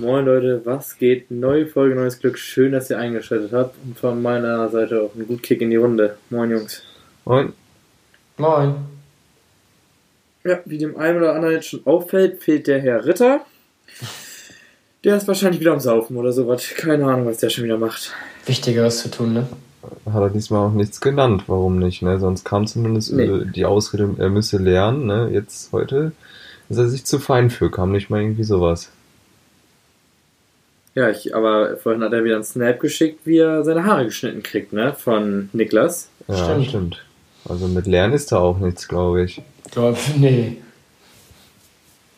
Moin Leute, was geht? Neue Folge, neues Glück. Schön, dass ihr eingeschaltet habt. Und von meiner Seite auch ein gut Kick in die Runde. Moin Jungs. Moin. Moin. Ja, wie dem einen oder anderen jetzt schon auffällt, fehlt der Herr Ritter. Der ist wahrscheinlich wieder am Saufen oder sowas. Keine Ahnung, was der schon wieder macht. Wichtigeres zu tun, ne? Hat er diesmal auch nichts genannt, warum nicht, ne? Sonst kam zumindest Nee. äh, die Ausrede, er müsse lernen, ne? Jetzt heute ist er sich zu fein für, kam nicht mal irgendwie sowas. Ja, ich, aber vorhin hat er wieder einen Snap geschickt, wie er seine Haare geschnitten kriegt, ne? Von Niklas. Ja, Stimmt. stimmt. Also mit Lernen ist da auch nichts, glaube ich. Glaub, nee.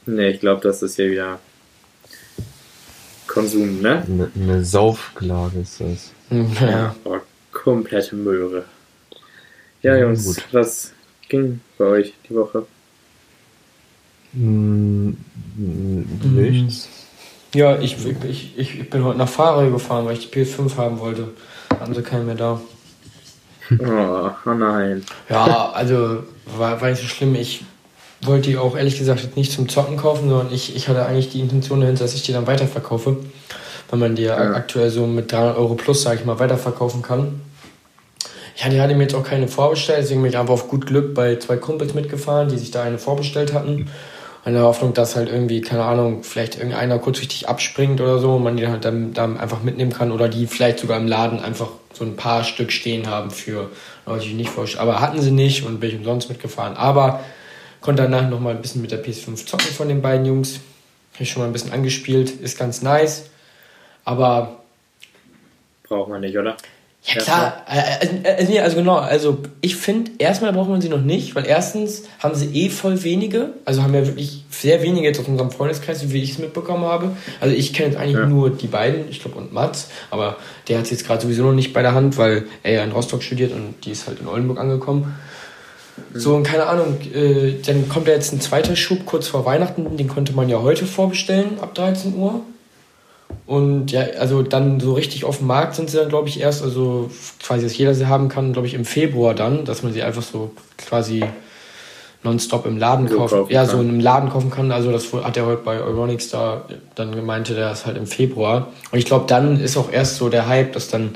Ne, ich glaube, das ist hier wieder Konsum, ne? Eine ne Saufklage ist das. Ja. Oh, komplette Möhre. Ja, Ja, Jungs, gut. was ging bei euch die Woche? Hm, n- nichts. Ja, ich, ich, ich, ich bin heute nach Fahrrad gefahren, weil ich die PS5 haben wollte. Hatten sie keinen mehr da. Oh, oh nein. Ja, also war, war nicht so schlimm. Ich wollte die auch ehrlich gesagt nicht zum Zocken kaufen, sondern ich, ich hatte eigentlich die Intention dahinter, dass ich die dann weiterverkaufe. Weil man die ja aktuell so mit 300 Euro plus, sage ich mal, weiterverkaufen kann. Ja, die hatte mir jetzt auch keine vorbestellt, deswegen bin ich einfach auf gut Glück bei zwei Kumpels mitgefahren, die sich da eine vorbestellt hatten. In der Hoffnung, dass halt irgendwie, keine Ahnung, vielleicht irgendeiner kurzfristig abspringt oder so und man die halt dann, dann einfach mitnehmen kann oder die vielleicht sogar im Laden einfach so ein paar Stück stehen haben für Leute, die nicht vorstellen. Aber hatten sie nicht und bin ich umsonst mitgefahren. Aber konnte danach noch mal ein bisschen mit der PS5 zocken von den beiden Jungs. Habe ich schon mal ein bisschen angespielt, ist ganz nice. Aber Braucht man nicht, oder? Ja klar, nee, also genau, also ich finde, erstmal braucht man sie noch nicht, weil erstens haben sie eh voll wenige, also haben ja wirklich sehr wenige jetzt aus unserem Freundeskreis, wie ich es mitbekommen habe. Also ich kenne jetzt eigentlich Ja. nur die beiden, ich glaube und Mats, aber der hat es jetzt gerade sowieso noch nicht bei der Hand, weil er ja in Rostock studiert und die ist halt in Oldenburg angekommen. So, und keine Ahnung, äh, dann kommt ja jetzt ein zweiter Schub kurz vor Weihnachten, den konnte man ja heute vorbestellen, ab 13 Uhr. Und ja, also dann so richtig auf dem Markt sind sie dann, glaube ich, erst, also quasi, dass jeder sie haben kann, glaube ich, im Februar dann, dass man sie einfach so quasi nonstop im Laden So kaufen, kaufen ja, kann. so einem Laden kaufen kann. Also das hat er heute bei Euronics da dann gemeinte, der ist halt im Februar. Und ich glaube, dann ist auch erst so der Hype, dass dann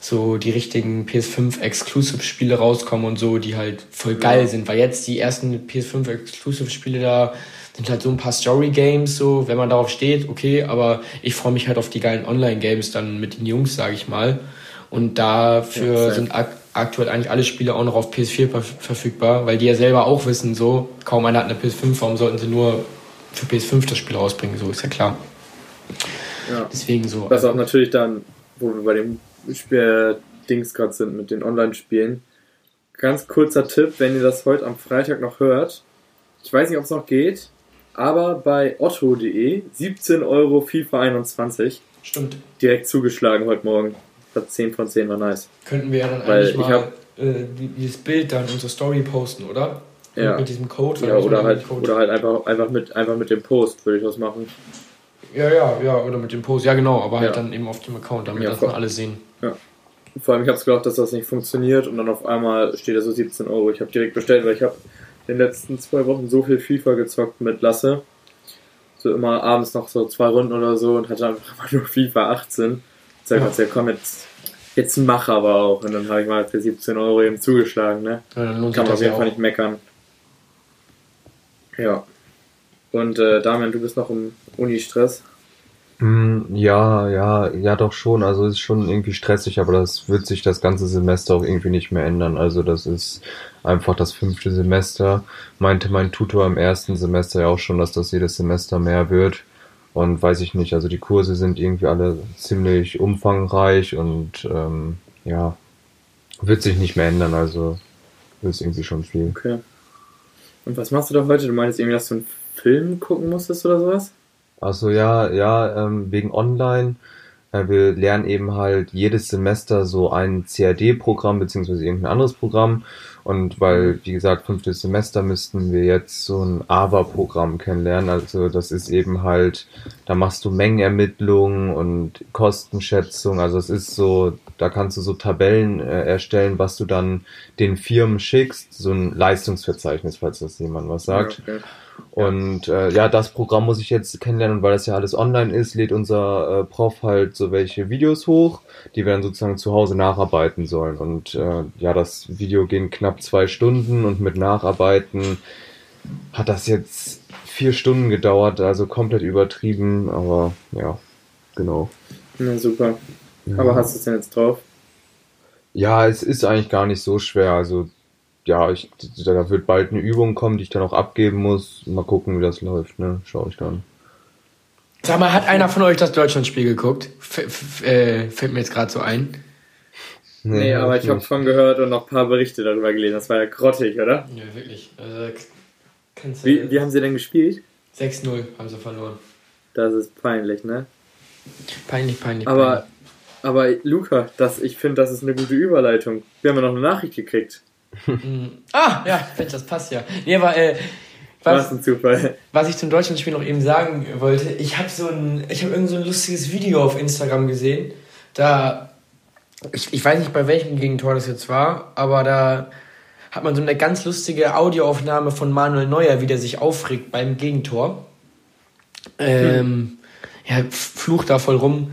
so die richtigen PS5 Exclusive Spiele rauskommen und so, die halt voll geil sind, weil jetzt die ersten PS5 Exclusive Spiele da sind halt so ein paar Story Games so, wenn man darauf steht, okay, aber ich freue mich halt auf die geilen Online Games dann mit den Jungs, sage ich mal. Und dafür Ja, sind ak aktuell eigentlich alle Spiele auch noch auf PS4 ver verfügbar, weil die ja selber auch wissen, so, kaum einer hat eine PS5, warum sollten sie nur für PS5 das Spiel rausbringen, so ist ja klar. Ja. Deswegen so. Was auch natürlich dann, wo wir bei dem Spiel Dings gerade sind mit den Online-Spielen. Ganz kurzer Tipp, wenn ihr das heute am Freitag noch hört. Ich weiß nicht, ob es noch geht, aber bei otto.de 17 Euro FIFA 21 Stimmt. direkt zugeschlagen heute Morgen. Hat 10 von 10 war nice. Könnten wir ja dann Weil eigentlich ich mal hab- äh, die- dieses Bild dann in unsere Story posten, oder? Ja. Mit diesem Code. Ja, oder halt, Code- oder halt einfach, einfach, mit, einfach mit dem Post würde ich das machen. Ja, ja, ja, oder mit dem Post. Ja, genau, aber halt Ja. dann eben auf dem Account, damit Ja, das dann alle sehen. Vor allem, ich habe es gedacht, dass das nicht funktioniert und dann auf einmal steht da so 17 Euro. Ich habe direkt bestellt, weil ich habe den letzten zwei Wochen so viel FIFA gezockt mit Lasse. So immer abends noch so zwei Runden oder so und hatte einfach immer nur FIFA 18. Ich sag, Ja. ja. komm, jetzt, jetzt mach aber auch. Und dann habe ich mal für 17 Euro eben zugeschlagen, ne? Ja, Kann man auf jeden Fall nicht meckern. Ja. Und äh, Damian, du bist noch im Uni-Stress. Hm, Ja, ja, ja, doch schon. Also ist schon irgendwie stressig, aber das wird sich das ganze Semester auch irgendwie nicht mehr ändern. Also das ist einfach das fünfte Semester. Meinte mein Tutor im ersten Semester ja auch schon, dass das jedes Semester mehr wird. Und weiß ich nicht, also die Kurse sind irgendwie alle ziemlich umfangreich und ähm, ja, wird sich nicht mehr ändern. Also ist irgendwie schon viel. Okay. Und was machst du da heute? Du meinst irgendwie, dass du einen Film gucken musstest oder sowas? Also ja, ja, ähm, wegen Online. Äh, wir lernen eben halt jedes Semester so ein CAD-Programm beziehungsweise irgendein anderes Programm. Und weil, wie gesagt, fünftes Semester müssten wir jetzt so ein AVA-Programm kennenlernen. Also das ist eben halt, da machst du Mengenermittlungen und Kostenschätzung. Also es ist so, da kannst du so Tabellen äh, erstellen, was du dann den Firmen schickst. So ein Leistungsverzeichnis, falls das jemand was sagt. Ja, okay. Und äh, ja, das Programm muss ich jetzt kennenlernen, und weil das ja alles online ist, lädt unser äh, Prof halt so welche Videos hoch, die wir dann sozusagen zu Hause nacharbeiten sollen. Und äh, ja, das Video ging knapp zwei Stunden und mit Nacharbeiten hat das jetzt vier Stunden gedauert, also komplett übertrieben, aber ja, genau. Na super. Ja. Aber hast du es denn jetzt drauf? Ja, es ist eigentlich gar nicht so schwer. Also, ja, ich, da wird bald eine Übung kommen, die ich dann auch abgeben muss. Mal gucken, wie das läuft, ne? Schau ich dann. Sag mal, hat einer von euch das Deutschlandspiel geguckt? F äh, fällt mir jetzt gerade so ein. Nee, aber ich habe von gehört und noch ein paar Berichte darüber gelesen. Das war ja grottig, oder? Ja, wirklich. Also, kannst du- Wie, wie haben sie denn gespielt? 6-0 haben sie verloren. Das ist peinlich, ne? Peinlich, peinlich. Aber, aber Luca, das, ich finde, das ist eine gute Überleitung. Wir haben ja noch eine Nachricht gekriegt. Mm. Ah, ja, das passt ja. Nee, aber äh, Was was, ein Zufall. was ich zum Deutschlandspiel noch eben sagen wollte, ich habe so ein, ich habe irgend so ein lustiges Video auf Instagram gesehen. Da, ich, ich weiß nicht, bei welchem Gegentor das jetzt war, aber da hat man so eine ganz lustige Audioaufnahme von Manuel Neuer, wie der sich aufregt beim Gegentor. Ähm, ja, f- flucht da voll rum.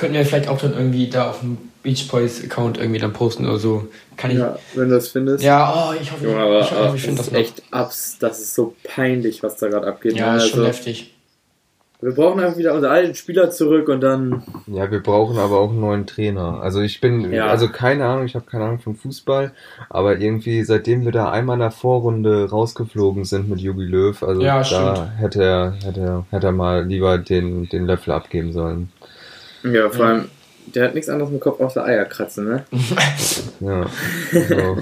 Könnten wir vielleicht auch dann irgendwie da auf dem Beach Boys Account irgendwie dann posten oder so. Kann ich. Ja, Ja, wenn du das findest. oh, ich hoffe, Junge, aber, ich, hoffe, ich das finde das ist noch. echt abs. Das ist so peinlich, was da gerade abgeht. Ja, ne? ist schon also, heftig. wir brauchen einfach wieder unsere alten Spieler zurück und dann. Ja, wir brauchen aber auch einen neuen Trainer. Also ich bin, Ja. also keine Ahnung, ich habe keine Ahnung von Fußball, aber irgendwie seitdem wir da einmal in der Vorrunde rausgeflogen sind mit Jogi Löw, also Ja, da stimmt. hätte er, hätte er, hätte er mal lieber den, den Löffel abgeben sollen. Ja, vor Ja. allem, der hat nichts anderes im Kopf außer Eier kratzen, ne? Ja. So.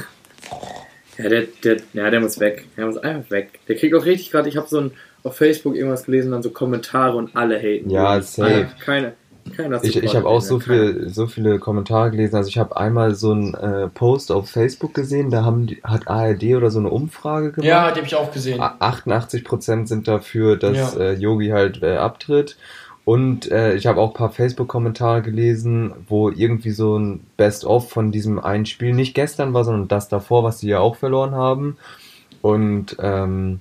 Ja, der, der, ja, der muss weg. Der muss einfach weg. Der kriegt auch richtig gerade, ich habe so ein, auf Facebook irgendwas gelesen, dann so Kommentare und alle haten. Ja, safe. Keine, keiner Ich, ich habe auch so keiner. viele, so viele Kommentare gelesen. Also ich habe einmal so einen äh, Post auf Facebook gesehen, da haben die, hat ARD oder so eine Umfrage gemacht. Ja, die habe ich auch gesehen. A- 88% sind dafür, dass Ja. äh, Yogi halt äh, abtritt. Und äh, ich habe auch ein paar Facebook-Kommentare gelesen, wo irgendwie so ein Best-of von diesem einen Spiel nicht gestern war, sondern das davor, was sie ja auch verloren haben. Und ähm,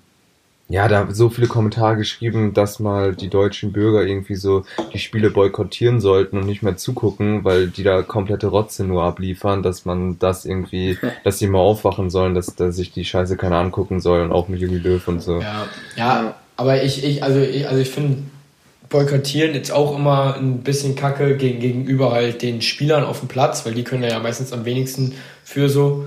ja, da so viele Kommentare geschrieben, dass mal die deutschen Bürger irgendwie so die Spiele boykottieren sollten und nicht mehr zugucken, weil die da komplette Rotze nur abliefern, dass man das irgendwie, dass die mal aufwachen sollen, dass, dass sich die Scheiße keiner angucken soll und auch mit Juli Löw und so. Ja, ja, aber ich, ich, also ich, also ich finde boykottieren jetzt auch immer ein bisschen Kacke gegen, gegenüber halt den Spielern auf dem Platz, weil die können ja meistens am wenigsten für so.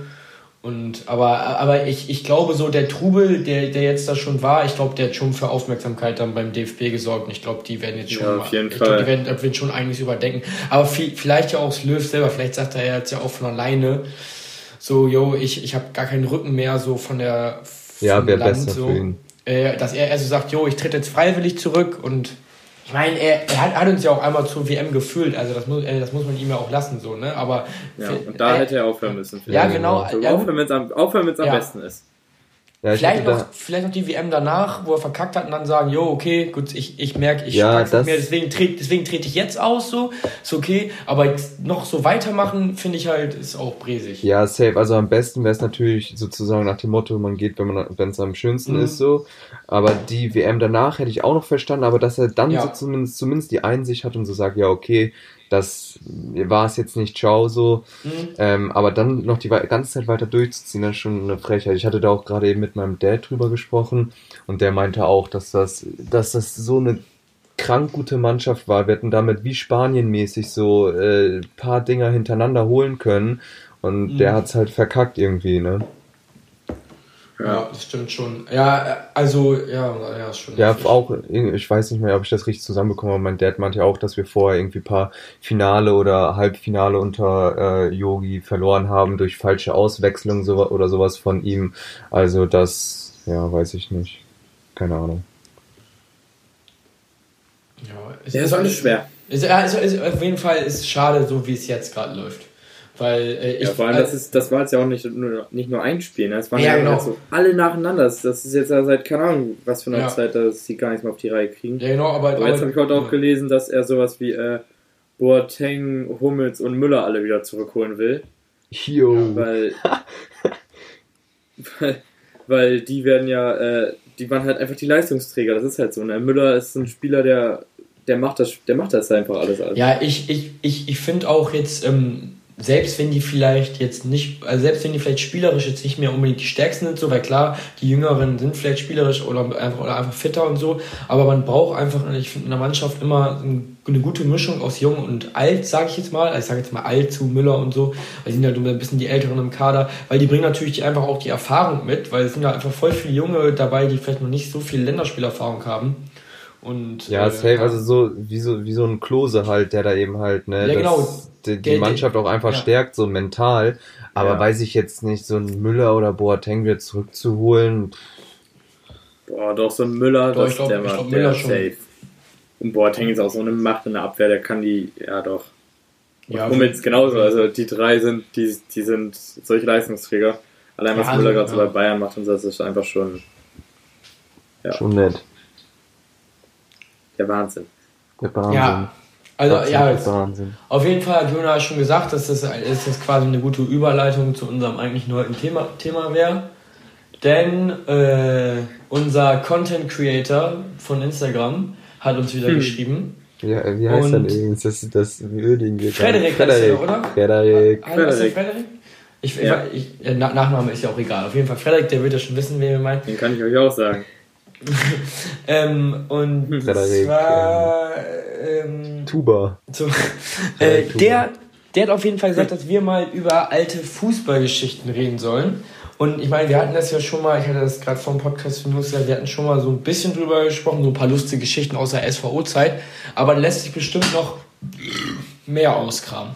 Und aber, aber ich, ich glaube so, der Trubel, der, der jetzt da schon war, ich glaube, der hat schon für Aufmerksamkeit dann beim DFB gesorgt. Und ich glaube, die werden jetzt schon Ja, mal, auf jeden ich Fall. glaube, die werden, wird schon einiges überdenken. Aber viel, vielleicht ja auch das Löw selber, vielleicht sagt er jetzt ja auch von alleine, so, yo, ich, ich habe gar keinen Rücken mehr, so von der Ja, vom wäre Land, besser so für ihn. äh, dass er also sagt, jo, ich trete jetzt freiwillig zurück und ich meine, er, er hat, hat uns ja auch einmal zur WM gefühlt, also das muss, äh, das muss man ihm ja auch lassen, so, ne? Aber Ja, und da äh, hätte er aufhören müssen. ja, genau. Ja, aufhören, wenn es am, aufhören, wenn's am Ja. besten ist. Ja, ich vielleicht, noch, vielleicht noch die WM danach, wo er verkackt hat und dann sagen, jo, okay, gut, ich, ich merke, ich Ja, das- mehr, deswegen trete deswegen trete ich jetzt aus, so, ist okay, aber noch so weitermachen, finde ich halt, ist auch bräsig. ja, safe. Also am besten wäre es natürlich sozusagen nach dem Motto, man geht, wenn man, wenn es am schönsten Mhm. ist, so. Aber die WM danach hätte ich auch noch verstanden, aber dass er dann Ja. so zumindest, zumindest die Einsicht hat und so sagt, ja, okay, das war es jetzt nicht, ciao, so. Mhm. Ähm, aber dann noch die ganze Zeit weiter durchzuziehen, das ist schon eine Frechheit. Ich hatte da auch gerade eben mit meinem Dad drüber gesprochen und der meinte auch, dass das, dass das so eine krank gute Mannschaft war. Wir hätten damit wie Spanien mäßig so äh, paar Dinger hintereinander holen können und Mhm. der hat's halt verkackt irgendwie, ne? Ja, das stimmt schon. Ja, äh, also, ja, ja, ist schon. Ja, heftig. auch, ich weiß nicht mehr, ob ich das richtig zusammenbekomme, aber mein Dad meinte ja auch, dass wir vorher irgendwie paar Finale oder Halbfinale unter äh, Yogi verloren haben durch falsche Auswechslung so, oder sowas von ihm. Also das, ja, weiß ich nicht. Keine Ahnung. Ja, es Ja, ist alles schwer. Ist, ist, ist, auf jeden Fall ist es schade, so wie es jetzt gerade läuft. Weil äh, ich. Ja, vor allem, das, ist, das war jetzt ja auch nicht nur, nicht nur ein Spiel, ne? Es waren Ja, ja, genau. jetzt so alle nacheinander. Das, das ist jetzt ja seit, keine Ahnung, was für einer Ja. Zeit, dass sie gar nichts mehr auf die Reihe kriegen. ja, genau, aber. Aber jetzt habe ich heute auch ja. gelesen, dass er sowas wie äh, Boateng, Hummels und Müller alle wieder zurückholen will. Jo. Weil, weil, weil die werden ja, äh, die waren halt einfach die Leistungsträger. Das ist halt so. Ne? Müller ist ein Spieler, der, der macht das, der macht das einfach alles. alles. Ja, ich, ich, ich, ich finde auch jetzt, ähm, selbst wenn die vielleicht jetzt nicht, also selbst wenn die vielleicht spielerisch jetzt nicht mehr unbedingt die stärksten sind, so, weil klar, die Jüngeren sind vielleicht spielerisch oder einfach, oder einfach fitter und so, aber man braucht einfach, ich finde in der Mannschaft immer eine gute Mischung aus Jung und Alt, sage ich jetzt mal, also ich sage jetzt mal Alt zu Müller und so, weil die sind ja halt ein bisschen die Älteren im Kader, weil die bringen natürlich einfach auch die Erfahrung mit, weil es sind ja einfach voll viele Junge dabei, die vielleicht noch nicht so viel Länderspielerfahrung haben. Und, ja, äh, safe, also so wie, so wie so ein Klose halt, der da eben halt, ne, ja, genau. Die, die Mannschaft auch einfach ja. stärkt, so mental. Aber ja. weiß ich jetzt nicht, so ein Müller oder Boateng wieder zurückzuholen. Boah, doch, so ein Müller, doch, das, glaub, der war der safe. Und Boateng ist auch so eine Macht in der Abwehr, der kann die, ja doch. Und ja, Hummels genauso, also die drei sind, die, die sind solche Leistungsträger. Allein was Müller also, gerade so bei Bayern macht und so, das ist einfach schon. Ja. Schon nett. Der Wahnsinn. Der Wahnsinn. Ja. Also ja, Wahnsinn. auf jeden Fall hat Jonas schon gesagt, dass das, dass das quasi eine gute Überleitung zu unserem eigentlich heutigen Thema, Thema wäre. Denn äh, unser Content Creator von Instagram hat uns wieder hm. geschrieben. Ja, wie heißt er übrigens? Das das würdige. Frederik, Frederik, oder? Frederik. Frederik. Frederik? Ich, ja. ich, ich, Nachname ist ja auch egal. Auf jeden Fall, Frederik, der wird ja schon wissen, wen wir meinen. Den kann ich euch auch sagen. ähm, und Frederik, zwar ähm, Tuba. So, äh, Tuba. Der, der hat auf jeden Fall gesagt, dass wir mal über alte Fußballgeschichten reden sollen. Und ich meine, wir hatten das ja schon mal, ich hatte das gerade vom Podcast von News, wir hatten schon mal so ein bisschen drüber gesprochen, so ein paar lustige Geschichten aus der SVO-Zeit. Aber da lässt sich bestimmt noch mehr auskramen.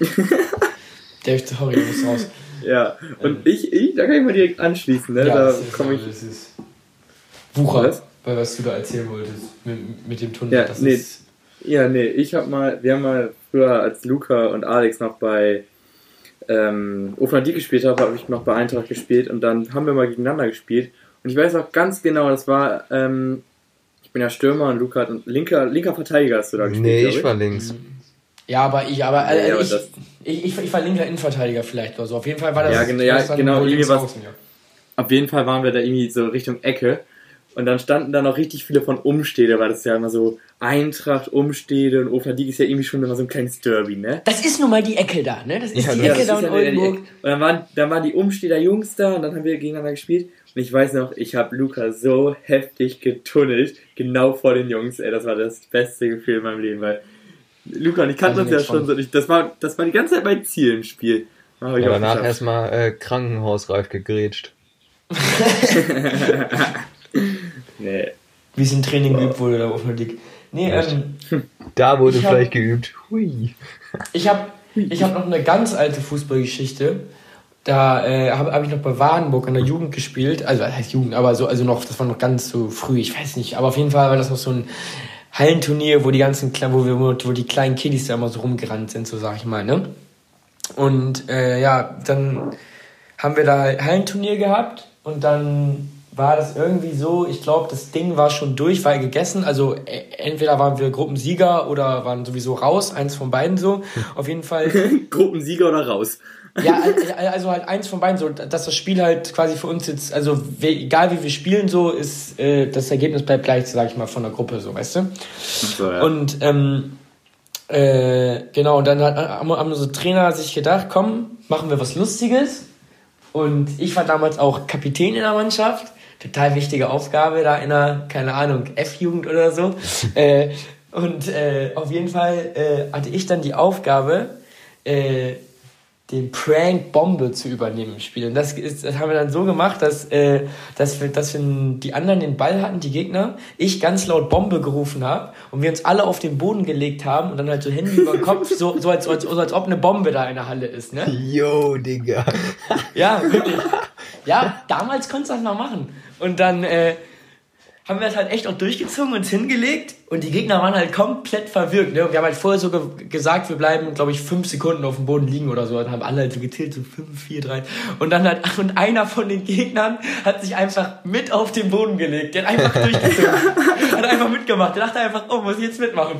der sorry, muss raus. Ja, und ähm, ich, ich, da kann ich mal direkt anschließen, ne? Ja, da komme ich. Wucher, was? Weil was du da erzählen wolltest mit, mit dem Tunnel. Ja, das nee, ist ja, nee, ich hab mal, wir haben mal früher, als Luca und Alex noch bei ähm, Ofenadi gespielt haben, habe ich noch bei Eintracht gespielt und dann haben wir mal gegeneinander gespielt. Und ich weiß auch ganz genau, das war, ähm, ich bin ja Stürmer und Luca hat linker, linker Verteidiger hast du da gespielt. Nee, ich war links. Ja, aber ich, aber, also aber ich, ich, ich, ich, war linker Innenverteidiger vielleicht oder so. Auf jeden Fall war das. Ja, genau, ja, genau irgendwie was. ja. Auf jeden Fall waren wir da irgendwie so Richtung Ecke und dann standen da noch richtig viele von Umstede, weil das ja immer so Eintracht, Umstede und Ofendiek ist ja irgendwie schon immer so ein kleines Derby, ne? Das ist nun mal die Ecke da, ne? Das ist ja, die Ecke ist da in Oldenburg. Und dann waren, dann waren die Umsteder Jungs da und dann haben wir gegeneinander gespielt. Und ich weiß noch, ich habe Luca so heftig getunnelt, genau vor den Jungs, ey, das war das beste Gefühl in meinem Leben, weil Luca und ich kannten uns ja schon so, das war, das war die ganze Zeit mein Ziel im Spiel. Ja, danach erstmal äh, krankenhausreif gegrätscht. im Training geübt wurde, da auf der Dick. Nee, ähm, Da wurde vielleicht geübt. Hui. Ich habe ich hab noch eine ganz alte Fußballgeschichte. Da äh, habe hab ich noch bei Wadenburg in der Jugend gespielt. Also, heißt Jugend, aber so, also noch, das war noch ganz so früh, ich weiß nicht. Aber auf jeden Fall war das noch so ein Hallenturnier, wo die ganzen, wo, wir, wo die kleinen Kiddies da immer so rumgerannt sind, so sag ich mal, ne? Und äh, ja, dann haben wir da Hallenturnier gehabt und dann war das irgendwie so, ich glaube, das Ding war schon durch, war gegessen. Also äh, entweder waren wir Gruppensieger oder waren sowieso raus, eins von beiden so. Auf jeden Fall. Gruppensieger oder raus? ja, also halt eins von beiden so, dass das Spiel halt quasi für uns jetzt, also egal wie wir spielen, so ist äh, das Ergebnis bleibt gleich, sag ich mal, von der Gruppe, so, weißt du? So, ja. Und ähm, äh, genau, und dann hat, haben unsere Trainer sich gedacht, komm, machen wir was Lustiges. Und ich war damals auch Kapitän in der Mannschaft total wichtige Aufgabe da in einer, keine Ahnung, F-Jugend oder so. äh, und äh, auf jeden Fall äh, hatte ich dann die Aufgabe, äh, den Prank Bombe zu übernehmen im Spiel. Und das, ist, das haben wir dann so gemacht, dass, äh, dass, wir, dass wir die anderen den Ball hatten, die Gegner, ich ganz laut Bombe gerufen habe und wir uns alle auf den Boden gelegt haben und dann halt so Hände über den Kopf, so, so, als, als, so als ob eine Bombe da in der Halle ist. Ne? Yo, Digga. Ja, wirklich. Ja, damals konntest du das mal machen. Und dann äh, haben wir das halt echt auch durchgezogen, uns hingelegt und die Gegner waren halt komplett verwirrt. Ne? Und wir haben halt vorher so ge gesagt, wir bleiben, glaube ich, fünf Sekunden auf dem Boden liegen oder so. Dann haben alle halt so gezählt, so fünf, vier, drei. Und dann hat und einer von den Gegnern hat sich einfach mit auf den Boden gelegt. Der hat einfach durchgezogen. hat einfach mitgemacht. Der dachte einfach, oh, muss ich jetzt mitmachen.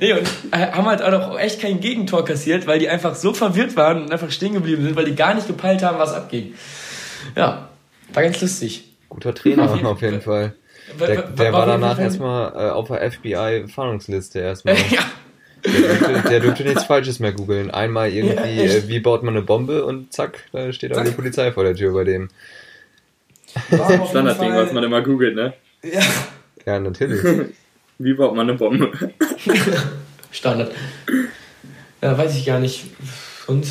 Nee, und äh, haben halt auch echt kein Gegentor kassiert, weil die einfach so verwirrt waren und einfach stehen geblieben sind, weil die gar nicht gepeilt haben, was abging. Ja, war ganz lustig. Guter Trainer auf jeden Fall. Der, der war danach erstmal äh, auf der FBI-Fahndungsliste erstmal. ja. Der durfte nichts Falsches mehr googeln. Einmal irgendwie, ja, äh, wie baut man eine Bombe und zack, da steht auch die Polizei vor der Tür bei dem. Standardding, was man immer googelt, ne? Ja. Ja, natürlich. wie baut man eine Bombe? Standard. Ja, weiß ich gar nicht. Und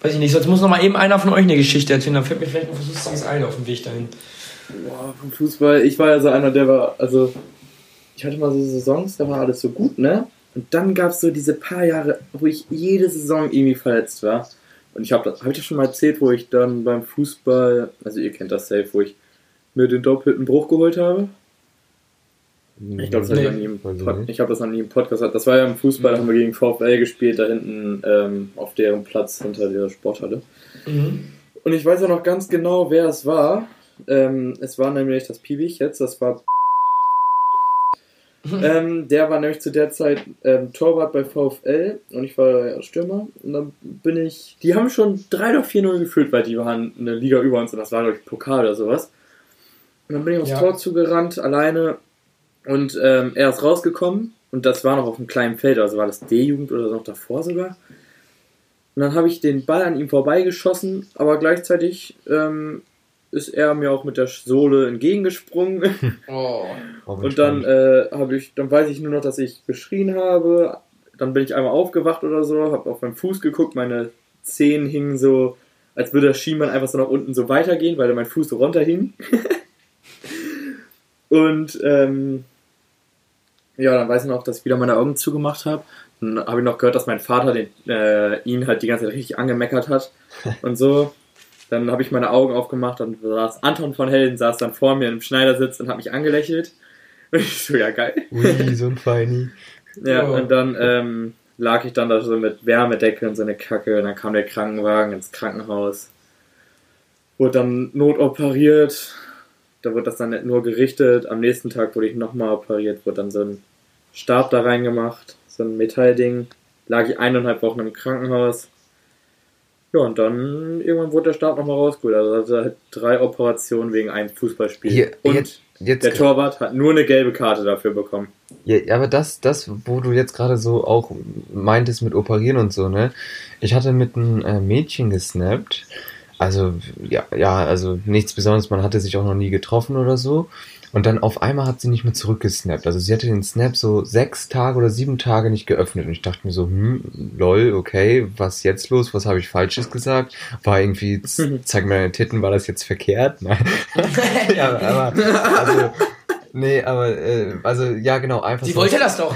weiß ich nicht, sonst muss noch mal eben einer von euch eine Geschichte erzählen, dann fällt mir vielleicht noch was Lustiges ein auf dem Weg dahin. Boah, vom Fußball, ich war ja so einer, der war, also ich hatte mal so Saisons, da war alles so gut, ne? Und dann gab es so diese paar Jahre, wo ich jede Saison irgendwie verletzt war. Und ich habe das, habe ich das schon mal erzählt, wo ich dann beim Fußball, also ihr kennt das safe, wo ich mir den doppelten Bruch geholt habe. Ich glaube, das nee, habe ich, hab das noch nie im Podcast Das war ja im Fußball, da haben wir gegen VfL gespielt, da hinten ähm, auf deren Platz hinter der Sporthalle. Mhm. Und ich weiß auch noch ganz genau, wer es war. Ähm, es war nämlich das Piwich jetzt, das war ähm, der war nämlich zu der Zeit ähm, Torwart bei VfL und ich war ja Stürmer. Und dann bin ich. Die haben schon 3 oder 4-0 geführt, weil die waren eine Liga über uns und das war, glaube ich, Pokal oder sowas. Und dann bin ich aufs ja. Tor zugerannt, alleine. Und ähm, er ist rausgekommen und das war noch auf einem kleinen Feld, also war das D-Jugend oder noch davor sogar. Und dann habe ich den Ball an ihm vorbeigeschossen, aber gleichzeitig ähm, ist er mir auch mit der Sohle entgegengesprungen. Oh. und dann äh, habe ich, dann weiß ich nur noch, dass ich geschrien habe. Dann bin ich einmal aufgewacht oder so, habe auf meinen Fuß geguckt, meine Zehen hingen so, als würde der Schienbein einfach so nach unten so weitergehen, weil mein Fuß so runterhing. und ähm, ja, dann weiß ich noch, dass ich wieder meine Augen zugemacht habe. Dann habe ich noch gehört, dass mein Vater den, äh, ihn halt die ganze Zeit richtig angemeckert hat und so. Dann habe ich meine Augen aufgemacht und saß Anton von Helden saß dann vor mir im Schneidersitz und hat mich angelächelt. Und ich so, ja geil. Ui, so ein Feini. Ja, oh. und dann ähm, lag ich dann da so mit Wärmedecke und so eine Kacke und dann kam der Krankenwagen ins Krankenhaus. Wurde dann notoperiert. Da wurde das dann nicht nur gerichtet. Am nächsten Tag wurde ich nochmal operiert, wurde dann so ein Stab da reingemacht, so ein Metallding. Lag ich eineinhalb Wochen im Krankenhaus ja, und dann irgendwann wurde der Start nochmal rausgeholt. Also hatte halt drei Operationen wegen einem Fußballspiel. Hier, und jetzt, jetzt der Torwart hat nur eine gelbe Karte dafür bekommen. Ja, aber das, das, wo du jetzt gerade so auch meintest mit Operieren und so, ne? Ich hatte mit einem äh, Mädchen gesnappt. Also, ja, ja, also nichts Besonderes, man hatte sich auch noch nie getroffen oder so. Und dann auf einmal hat sie nicht mehr zurückgesnappt. Also sie hatte den Snap so sechs Tage oder sieben Tage nicht geöffnet. Und ich dachte mir so, hm, lol, okay, was jetzt los? Was habe ich Falsches gesagt? War irgendwie, zeig mir deine Titten, war das jetzt verkehrt? Nein. ja, aber, also, nee, aber, äh, also, ja, genau, einfach Sie so, wollte das doch.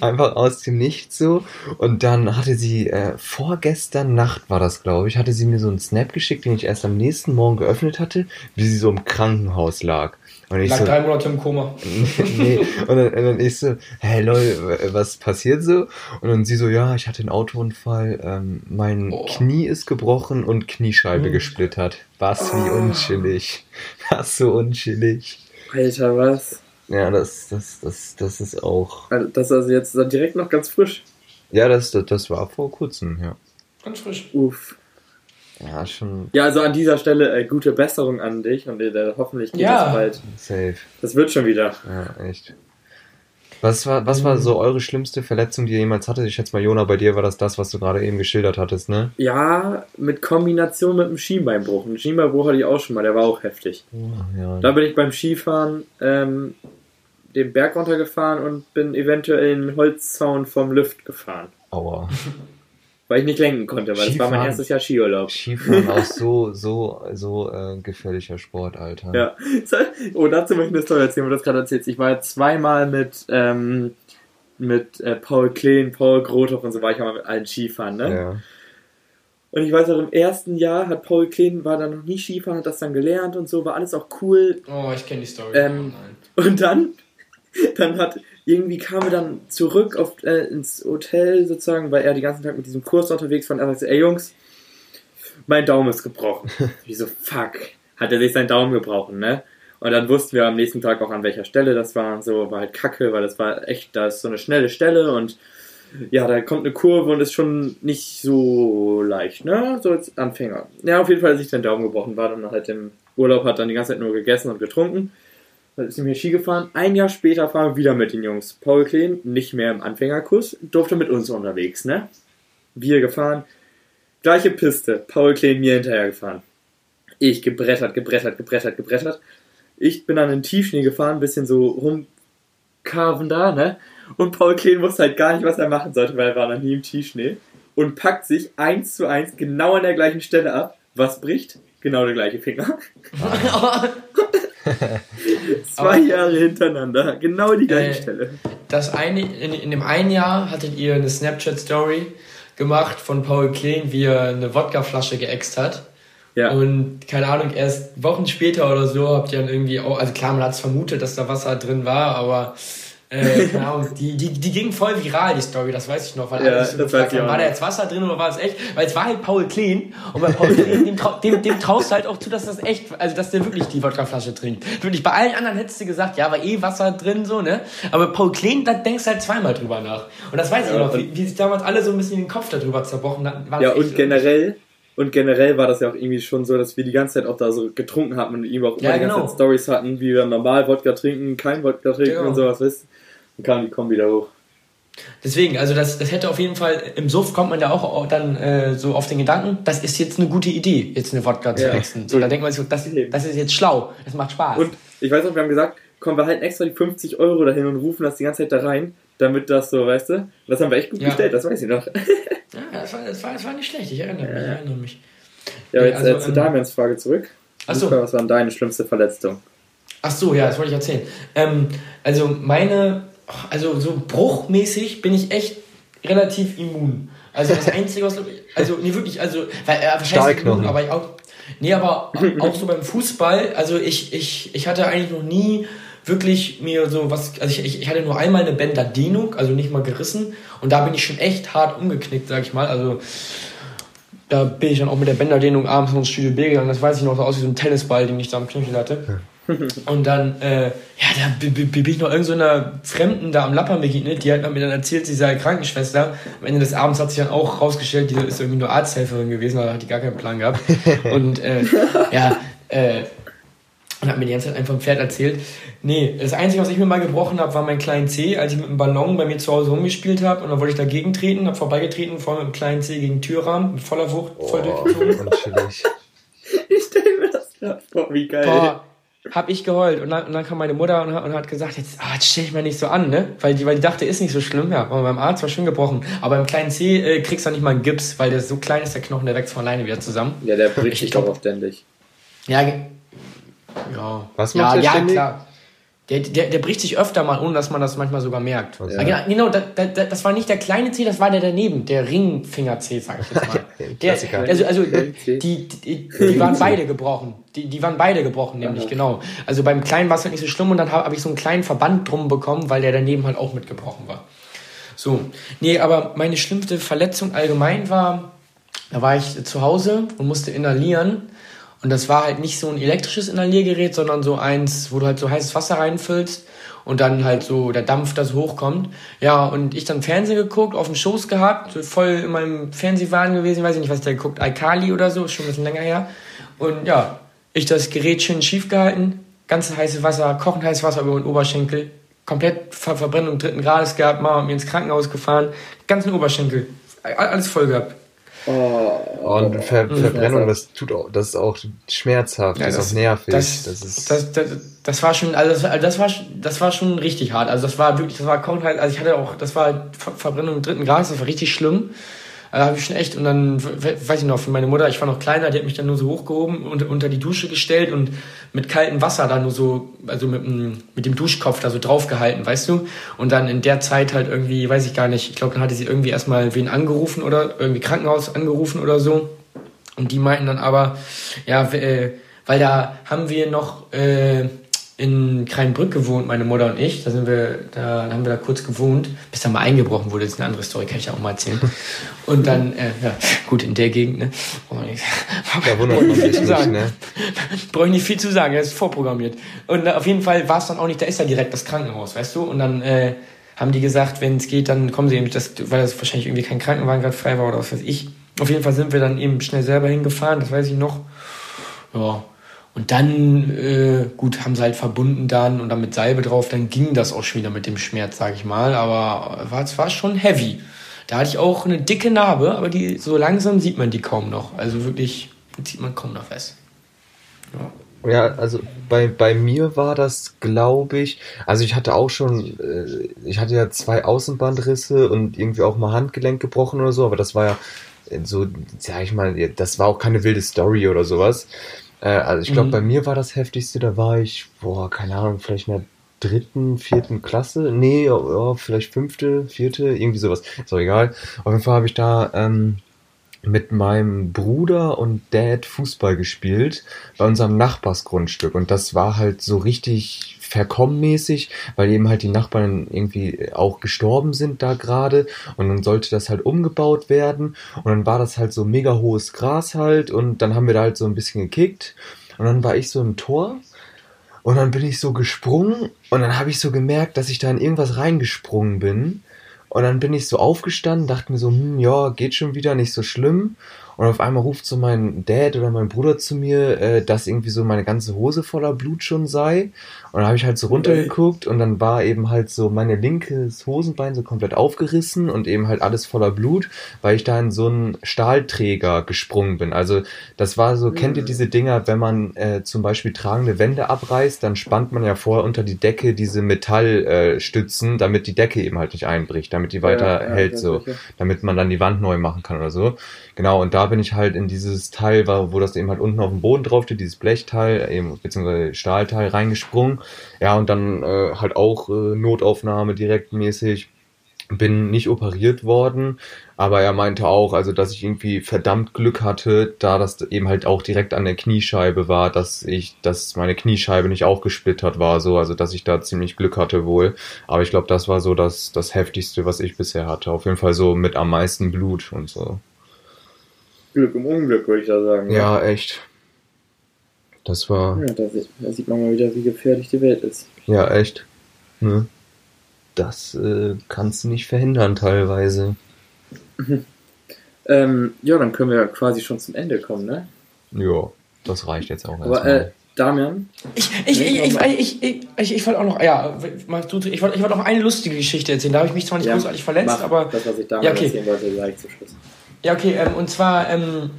einfach aus dem Nichts so. Und dann hatte sie, äh, vorgestern Nacht war das, glaube ich, hatte sie mir so einen Snap geschickt, den ich erst am nächsten Morgen geöffnet hatte, wie sie so im Krankenhaus lag. Und ich Lag so, drei Monate im Koma. nee, und dann, und dann ich so, hey Leute, was passiert so? Und dann sie so, ja, ich hatte einen Autounfall, ähm, mein oh. Knie ist gebrochen und Kniescheibe hm. gesplittert. Was, wie oh. unchillig. Was so unchillig. Alter, was? Ja, das, das, das, das ist auch. Also das ist also jetzt direkt noch ganz frisch. Ja, das, das, das war vor kurzem, ja. Ganz frisch. Uff. Ja, schon. Ja, also an dieser Stelle äh, gute Besserung an dich und äh, hoffentlich geht ja. das bald. Safe. Das wird schon wieder. Ja, echt. Was war, was war so eure schlimmste Verletzung, die ihr jemals hattet? Ich schätze mal, Jona, bei dir war das das, was du gerade eben geschildert hattest, ne? Ja, mit Kombination mit einem Schienbeinbruch. Ein Schienbeinbruch hatte ich auch schon mal, der war auch heftig. Oh, ja. Da bin ich beim Skifahren ähm, den Berg runtergefahren und bin eventuell in den Holzzaun vom Lift gefahren. Aua. weil ich nicht lenken konnte, weil Skifahren, das war mein erstes Jahr Skiurlaub. Skifahren auch so, so, so äh, gefährlicher Sport, Alter. Ja. Oh, dazu möchte ich eine Story erzählen, wo du das gerade erzählst. Ich war zweimal mit, ähm, mit äh, Paul Kleen, Paul Grothoff und so war ich mal mit allen Skifahren, ne? Ja. Und ich weiß auch, im ersten Jahr hat Paul Kleen, war dann noch nie Skifahren, hat das dann gelernt und so, war alles auch cool. Oh, ich kenne die Story. Ähm, oh, und dann, dann hat irgendwie kam er dann zurück auf, äh, ins Hotel sozusagen, weil er die ganzen Tag mit diesem Kurs unterwegs war und er sagte, ey Jungs, mein Daumen ist gebrochen. Wie so, fuck, hat er sich seinen Daumen gebrochen, ne? Und dann wussten wir am nächsten Tag auch an welcher Stelle das war und so, war halt kacke, weil das war echt, da ist so eine schnelle Stelle und ja, da kommt eine Kurve und ist schon nicht so leicht, ne? So als Anfänger. Ja, auf jeden Fall, als ich den Daumen gebrochen war, dann halt im Urlaub, hat dann die ganze Zeit nur gegessen und getrunken. Dann ist mir Ski gefahren. Ein Jahr später fahren wir wieder mit den Jungs. Paul Kleen, nicht mehr im Anfängerkurs, durfte mit uns unterwegs, ne? Wir gefahren. Gleiche Piste. Paul Kleen mir hinterher gefahren. Ich gebrettert, gebrettert, gebrettert, gebrettert. Ich bin dann in Tiefschnee gefahren, bisschen so rumkarven da, ne? Und Paul Kleen wusste halt gar nicht, was er machen sollte, weil er war noch nie im Tiefschnee. Und packt sich eins zu eins genau an der gleichen Stelle ab. Was bricht? Genau der gleiche Finger. Zwei Jahre hintereinander. Genau die gleiche Äh, Stelle. Das eine, in, in dem einen Jahr hattet ihr eine Snapchat-Story gemacht von Paul Kleen, wie er eine Wodkaflasche geäxt hat. Ja. Und keine Ahnung, erst Wochen später oder so habt ihr dann irgendwie auch, also klar, man hat es vermutet, dass da Wasser drin war, aber äh, Ahnung, die, die, die ging voll viral, die Story, das weiß ich noch, weil Ja, so das weiß ich auch war da noch. jetzt Wasser drin oder war es echt? Weil es war halt Paul Kleen und bei Paul Kleen, dem, dem, dem traust du halt auch zu, dass das echt, also dass der wirklich die Wodkaflasche trinkt. Wirklich, bei allen anderen hättest du gesagt, ja, war eh Wasser drin, so, ne? Aber Paul Kleen, da denkst du halt zweimal drüber nach. Und das weiß ich Ja, noch, und- wie, wie sich damals alle so ein bisschen den Kopf darüber zerbrochen hatten. Ja, und generell, und generell war das ja auch irgendwie schon so, dass wir die ganze Zeit auch da so getrunken haben und irgendwie auch immer Ja, die ganze genau. Zeit Stories hatten, wie wir normal Wodka trinken, kein Wodka trinken Genau. und sowas, weißt du? Dann kam die Kombi wieder hoch. Deswegen, also das, das hätte auf jeden Fall, im Suff kommt man ja auch dann äh, so auf den Gedanken, das ist jetzt eine gute Idee, jetzt eine Wodka zu Ja. wechseln. So, da denkt man sich das, das ist jetzt schlau, das macht Spaß. Und ich weiß noch, wir haben gesagt, komm, wir halten extra die 50 Euro dahin und rufen das die ganze Zeit da rein, damit das so, weißt du? Das haben wir echt gut Ja. gestellt, das weiß ich noch. ja, das war, das, war, das war nicht schlecht, ich erinnere mich, ich erinnere mich. Ja, jetzt also, äh, zu ähm, Damians Frage zurück. Ach so. Luca, Was war deine schlimmste Verletzung? Ach so, ja, das wollte ich erzählen. Ähm, also meine, also so bruchmäßig bin ich echt relativ immun. Also das Einzige, was, also nee, wirklich, also, weil, äh, wahrscheinlich immun, aber ich auch, nee, aber auch so beim Fußball, also ich, ich, ich hatte eigentlich noch nie wirklich mir so was, also ich, ich, ich hatte nur einmal eine Bänderdehnung, also nicht mal gerissen und da bin ich schon echt hart umgeknickt, sag ich mal, also da bin ich dann auch mit der Bänderdehnung abends ins Studio B gegangen. Das weiß ich noch, so aus wie so ein Tennisball, den ich da am Knöchel hatte. Und dann, äh, ja, da bin ich noch irgend so einer Fremden da am Lapper begegnet, die hat mir dann erzählt, sie sei Krankenschwester. Am Ende des Abends hat sich dann auch rausgestellt, die ist irgendwie nur Arzthelferin gewesen, da hat die gar keinen Plan gehabt. Und äh, ja, äh, und hat mir die ganze Zeit einfach im Pferd erzählt. Nee, das Einzige, was ich mir mal gebrochen habe, war mein kleinen C, als ich mit einem Ballon bei mir zu Hause rumgespielt habe. Und dann wollte ich dagegen treten, habe vorbeigetreten, vor mit dem kleinen C gegen den Türrahmen, mit voller Wucht, voll Oh, durchgezogen. natürlich. Ich stelle mir das vor, wie geil. Boah, hab ich geheult. Und dann, und dann kam meine Mutter und hat, und hat gesagt, jetzt, ah, jetzt stell dich mal nicht so an, ne? Weil die, weil die dachte, ist nicht so schlimm. Ja, aber beim Arzt war schön gebrochen. Aber beim kleinen C äh, kriegst du nicht mal einen Gips, weil der so klein ist, der Knochen, der wächst von alleine wieder zusammen. Ja, der bricht Ich sich doch auch ständig. Ja, ja. Was ja, macht der ja, ständig? klar. Der, der, der bricht sich öfter mal, ohne dass man das manchmal sogar merkt. Also- Ja. Genau, genau da, da, da- das war nicht der kleine C, das war der daneben, der Ringfinger-C, sag ich jetzt mal. Der, also, also die, die, die waren beide gebrochen. Die, die waren beide gebrochen, nämlich, genau. Also beim kleinen war es halt nicht so schlimm und dann habe hab ich so einen kleinen Verband drum bekommen, weil der daneben halt auch mitgebrochen war. So, nee, aber meine schlimmste Verletzung allgemein war, da war ich zu Hause und musste inhalieren. Und das war halt nicht so ein elektrisches Inhaliergerät, sondern so eins, wo du halt so heißes Wasser reinfüllst und dann halt so der Dampf da so hochkommt. Ja, und ich dann Fernsehen geguckt, auf dem Schoß gehabt, so voll in meinem Fernsehwagen gewesen, weiß ich nicht, was der geguckt, Alkali oder so, schon ein bisschen länger her. Und ja, ich das Gerät schön schief gehalten, ganz heiße Wasser, kochend heißes Wasser über den Oberschenkel, komplett Ver Verbrennung dritten Grades gehabt, Mama hat mir ins Krankenhaus gefahren, ganzen Oberschenkel, alles voll gehabt. Oh, Und Ver Verbrennung, das tut auch, das ist auch schmerzhaft, Ja, das, das- ist auch nervig. Das, Das, ist, das, das, das war schon, also das, war- das war, das war schon richtig hart. Also das war wirklich, das war kaum halt, also ich hatte auch, das war halt Ver Verbrennung im dritten Grad, das war richtig schlimm. Da habe ich schon echt, und dann, we- weiß ich noch, für meine Mutter, ich war noch kleiner, die hat mich dann nur so hochgehoben und unter die Dusche gestellt und mit kaltem Wasser da nur so, also mit, dem- mit dem Duschkopf da so draufgehalten, weißt du? Und dann in der Zeit halt irgendwie, weiß ich gar nicht, ich glaube, dann hatte sie irgendwie erstmal wen angerufen oder irgendwie Krankenhaus angerufen oder so. Und die meinten dann aber, ja, äh, weil da haben wir noch äh, in Kreinbrück gewohnt, meine Mutter und ich. Da sind wir, da, da haben wir da kurz gewohnt, bis da mal eingebrochen wurde. Das ist eine andere Story, kann ich ja auch mal erzählen. Und dann, äh, ja, gut, in der Gegend, ne? Ich, da wundert man sich nicht, ne? Brauche ich nicht viel zu sagen, das ist vorprogrammiert. Und äh, auf jeden Fall war es dann auch nicht, da ist ja direkt das Krankenhaus, weißt du? Und dann äh, haben die gesagt, wenn es geht, dann kommen sie eben, das, weil das wahrscheinlich irgendwie kein Krankenwagen gerade frei war oder was weiß ich. Auf jeden Fall sind wir dann eben schnell selber hingefahren, das weiß ich noch. Ja. Und dann, äh, gut, haben sie halt verbunden dann und dann mit Salbe drauf, dann ging das auch schon wieder mit dem Schmerz, sag ich mal. Aber es war schon heavy. Da hatte ich auch eine dicke Narbe, aber die so langsam sieht man die kaum noch. Also wirklich sieht man kaum noch was. Ja. Ja, also bei, bei mir war das, glaube ich, also ich hatte auch schon, äh, ich hatte ja zwei Außenbandrisse und irgendwie auch mal Handgelenk gebrochen oder so, aber das war ja so, sag ich mal, das war auch keine wilde Story oder sowas. Äh, also ich glaube, mhm. bei mir war das heftigste, da war ich, boah, keine Ahnung, vielleicht in der dritten, vierten Klasse, nee, ja, vielleicht fünfte, vierte, irgendwie sowas, ist auch egal. Auf jeden Fall habe ich da ähm, mit meinem Bruder und Dad Fußball gespielt bei unserem Nachbarsgrundstück. Und das war halt so richtig verkommenmäßig, weil eben halt die Nachbarn irgendwie auch gestorben sind da gerade. Und dann sollte das halt umgebaut werden. Und dann war das halt so mega hohes Gras halt. Und dann haben wir da halt so ein bisschen gekickt. Und dann war ich so im Tor. Und dann bin ich so gesprungen. Und dann habe ich so gemerkt, dass ich da in irgendwas reingesprungen bin und dann bin ich so aufgestanden, dachte mir so, hm, ja, geht schon wieder, nicht so schlimm. Und auf einmal ruft so mein Dad oder mein Bruder zu mir, äh, dass irgendwie so meine ganze Hose voller Blut schon sei. Und dann habe ich halt so runtergeguckt und dann war eben halt so meine linkes Hosenbein so komplett aufgerissen und eben halt alles voller Blut, weil ich da in so einen Stahlträger gesprungen bin. Also das war so, kennt ihr mhm. diese Dinger, wenn man äh, zum Beispiel tragende Wände abreißt, dann spannt man ja vorher unter die Decke diese Metallstützen, äh, damit die Decke eben halt nicht einbricht, damit die weiter ja, ja, hält, so, damit man dann die Wand neu machen kann oder so. Genau, und da bin ich halt in dieses Teil, wo das eben halt unten auf dem Boden drauf steht, dieses Blechteil, eben, beziehungsweise Stahlteil reingesprungen. Ja, und dann äh, halt auch äh, Notaufnahme direktmäßig. Bin nicht operiert worden, aber er meinte auch, also dass ich irgendwie verdammt Glück hatte, da das eben halt auch direkt an der Kniescheibe war, dass ich, dass meine Kniescheibe nicht auch gesplittert war, so, also dass ich da ziemlich Glück hatte wohl. Aber ich glaube, das war so das, das heftigste, was ich bisher hatte. Auf jeden Fall so mit am meisten Blut und so. Glück im Unglück, würde ich da sagen. Ja, ja. echt. Das war. Ja, da sieht, da sieht, man mal wieder, wie gefährlich die Welt ist. Ja, echt. Ne? Das äh, kannst du nicht verhindern, teilweise. ähm, ja, dann können wir quasi schon zum Ende kommen, ne? Ja, das reicht jetzt auch erstmal. Äh, Damian? Ich, ich, ich, ich, ich, ich, ich wollte auch noch, ja, ich wollte ich wollt auch eine lustige Geschichte erzählen. Da habe ich mich zwar nicht ja, großartig verletzt, aber. Das, was ich damals ja, okay. erzählen wollte, sage ich zum Schluss. Ja, okay, ähm, und zwar ähm,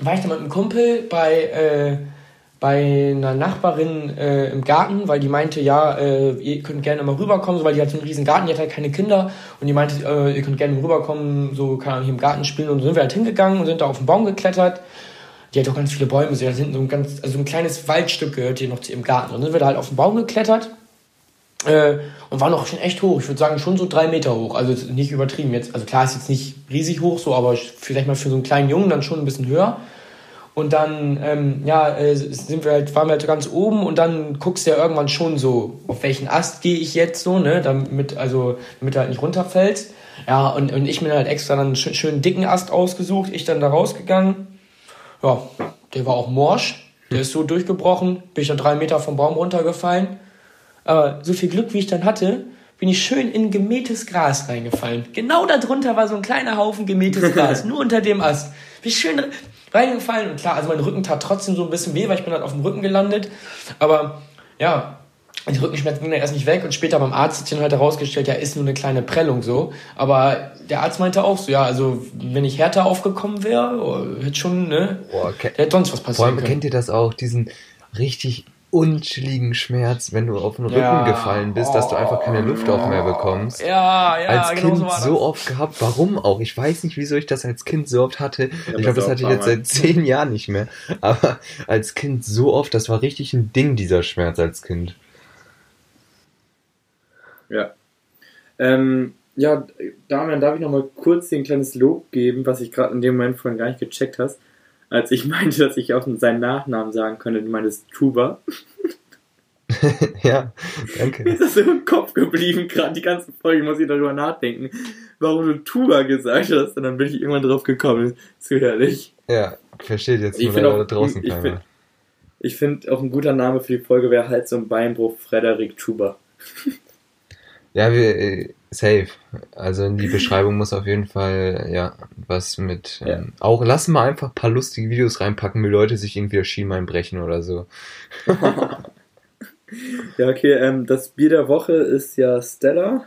war ich da mit einem Kumpel bei, äh, bei einer Nachbarin äh, im Garten, weil die meinte, ja, äh, ihr könnt gerne mal rüberkommen, so, weil die hat so einen riesen Garten, die hat halt keine Kinder und die meinte, äh, ihr könnt gerne rüberkommen, so kann man hier im Garten spielen und so sind wir halt hingegangen und sind da auf den Baum geklettert. Die hat auch ganz viele Bäume, sie hat hinten so ein ganz, also ein kleines Waldstück gehört hier noch zu ihrem Garten. Und dann sind wir da halt auf den Baum geklettert äh, und war noch schon echt hoch. Ich würde sagen, schon so drei Meter hoch. Also nicht übertrieben jetzt. Also klar ist jetzt nicht riesig hoch, so, aber vielleicht mal für so einen kleinen Jungen dann schon ein bisschen höher. Und dann, ähm, ja, äh, sind wir halt, waren wir halt ganz oben und dann guckst du ja irgendwann schon so, auf welchen Ast gehe ich jetzt so, ne, damit, also, damit du halt nicht runterfällst. Ja, und, und ich mir halt extra dann einen schön, schönen dicken Ast ausgesucht, ich dann da rausgegangen. Ja, der war auch morsch, der ist so durchgebrochen, bin ich dann drei Meter vom Baum runtergefallen. Aber so viel Glück, wie ich dann hatte, bin ich schön in gemähtes Gras reingefallen. Genau darunter war so ein kleiner Haufen gemähtes Gras, nur unter dem Ast. Bin ich schön reingefallen und klar, also mein Rücken tat trotzdem so ein bisschen weh, weil ich bin halt auf dem Rücken gelandet. Aber ja, die Rückenschmerzen gingen dann erst nicht weg und später beim Arzt hat sich halt herausgestellt, ja, ist nur eine kleine Prellung so. Aber der Arzt meinte auch so, ja, also wenn ich härter aufgekommen wäre, oh, hätte schon, ne, Boah, hätte sonst was passieren Vor allem können. kennt ihr das auch, diesen richtig unchilligen Schmerz, wenn du auf den Rücken ja. gefallen bist, dass du einfach keine Luft auch mehr bekommst. Ja, ja, als genau Kind so, so, oft gehabt. Warum auch? Ich weiß nicht, wieso ich das als Kind so oft hatte. Ja, ich glaube, das hatte ich jetzt seit zehn Jahren nicht mehr. Aber als Kind so oft, das war richtig ein Ding, dieser Schmerz als Kind. Ja. Ähm, ja, Damian, darf ich noch mal kurz dir ein kleines Lob geben, was ich gerade in dem Moment vorhin gar nicht gecheckt hast als ich meinte, dass ich auch seinen Nachnamen sagen könnte. Du meintest Tuba. ja, danke. Mir ist das so im Kopf geblieben, gerade die ganze Folge muss ich darüber nachdenken, warum du Tuba gesagt hast. Und dann bin ich irgendwann drauf gekommen. Zu herrlich. Ja, versteht jetzt ich nur auch, da draußen Ich, finde find auch ein guter Name für die Folge wäre so ein Beinbruch Frederik Tuba. Ja, wir, äh, safe. Also in die Beschreibung muss auf jeden Fall, ja, was mit, Ja. ähm, auch, lass mal einfach ein paar lustige Videos reinpacken, wie Leute sich irgendwie das Schienbein brechen oder so. Ja, okay, ähm, das Bier der Woche ist ja Stella.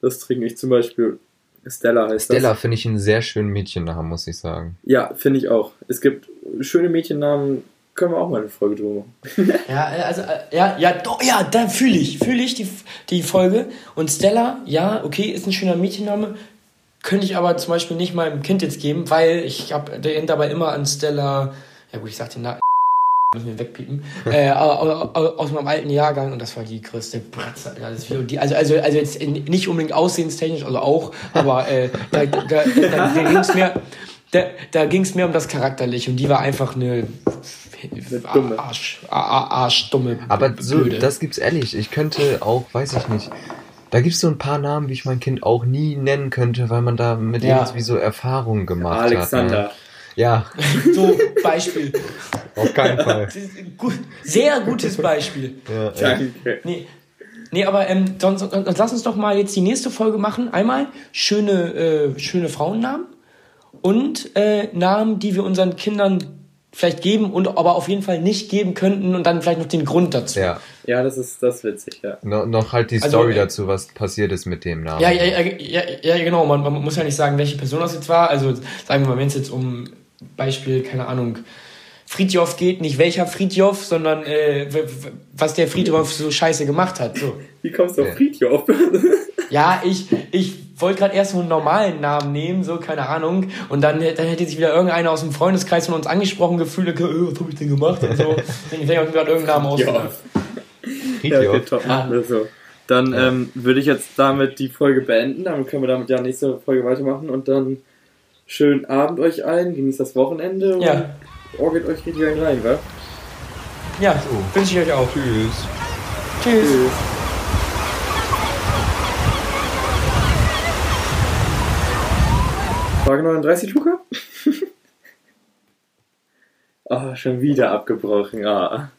Das trinke ich zum Beispiel. Stella heißt Stella finde ich einen sehr schönen Mädchennamen, muss ich sagen. Ja, finde ich auch. Es gibt schöne Mädchennamen, können wir auch mal eine Folge drüber machen. Ja, also, äh, ja, ja, doch, ja, da fühle ich, fühle ich die, die Folge. Und Stella, ja, okay, ist ein schöner Mädchenname. Könnte ich aber zum Beispiel nicht meinem Kind jetzt geben, weil ich habe den dabei immer an Stella, ja gut, ich sag den Namen, müssen wir wegpiepen, äh, au- au- aus meinem alten Jahrgang und das war die größte Bratze. Die, also, also, also jetzt nicht unbedingt aussehenstechnisch, also auch, aber äh, da, da, da, da, da ging es mir, da, da ging's mir um das Charakterliche und die war einfach eine, dumme. Arsch, Arsch, Arschdumme. Aber so, Blöde. das gibt's ehrlich. Ich könnte auch, weiß ich nicht. Da gibt's so ein paar Namen, wie ich mein Kind auch nie nennen könnte, weil man da mit Ja. irgendwie so Erfahrungen gemacht Alexander. hat. Ne? Ja, So, Beispiel. auf keinen Fall. Sehr gutes Beispiel. Ja. Nee, nee aber ähm, sonst, sonst lass uns doch mal jetzt die nächste Folge machen. Einmal schöne, äh, schöne Frauennamen und äh, Namen, die wir unseren Kindern vielleicht geben und aber auf jeden Fall nicht geben könnten und dann vielleicht noch den Grund dazu. ja. Ja, das ist das ist witzig, ja. No, noch halt die Also, Story äh, dazu, was passiert ist mit dem Namen. Ja, ja, ja, ja, ja genau. Man, man muss ja nicht sagen, welche Person das jetzt war. Also sagen wir mal, wenn es jetzt um Beispiel, keine Ahnung, Friedjof geht, nicht welcher Friedjof, sondern äh, was der Friedhof so scheiße gemacht hat. So. Wie kommst du auf Ja. Friedhof? Ja, ich, ich wollte gerade erst so einen normalen Namen nehmen, so, keine Ahnung. Und dann, dann hätte sich wieder irgendeiner aus dem Freundeskreis von uns angesprochen gefühlt, äh, was hab ich denn gemacht? Und so. Deswegen habe ich gerade irgendeinen Namen ausgedacht. Ja, okay, top, machen wir so. Dann Ja. ähm, würde ich jetzt damit die Folge beenden. Dann können wir damit ja nächste Folge weitermachen und dann schönen Abend euch allen, genießt das Wochenende Ja, und orgelt euch richtig rein, rein, wa? ja, wünsche ich euch auch. Tschüss. Tschüss. Tschüss. Frage 39, Luca? Ah, schon wieder abgebrochen. Ah.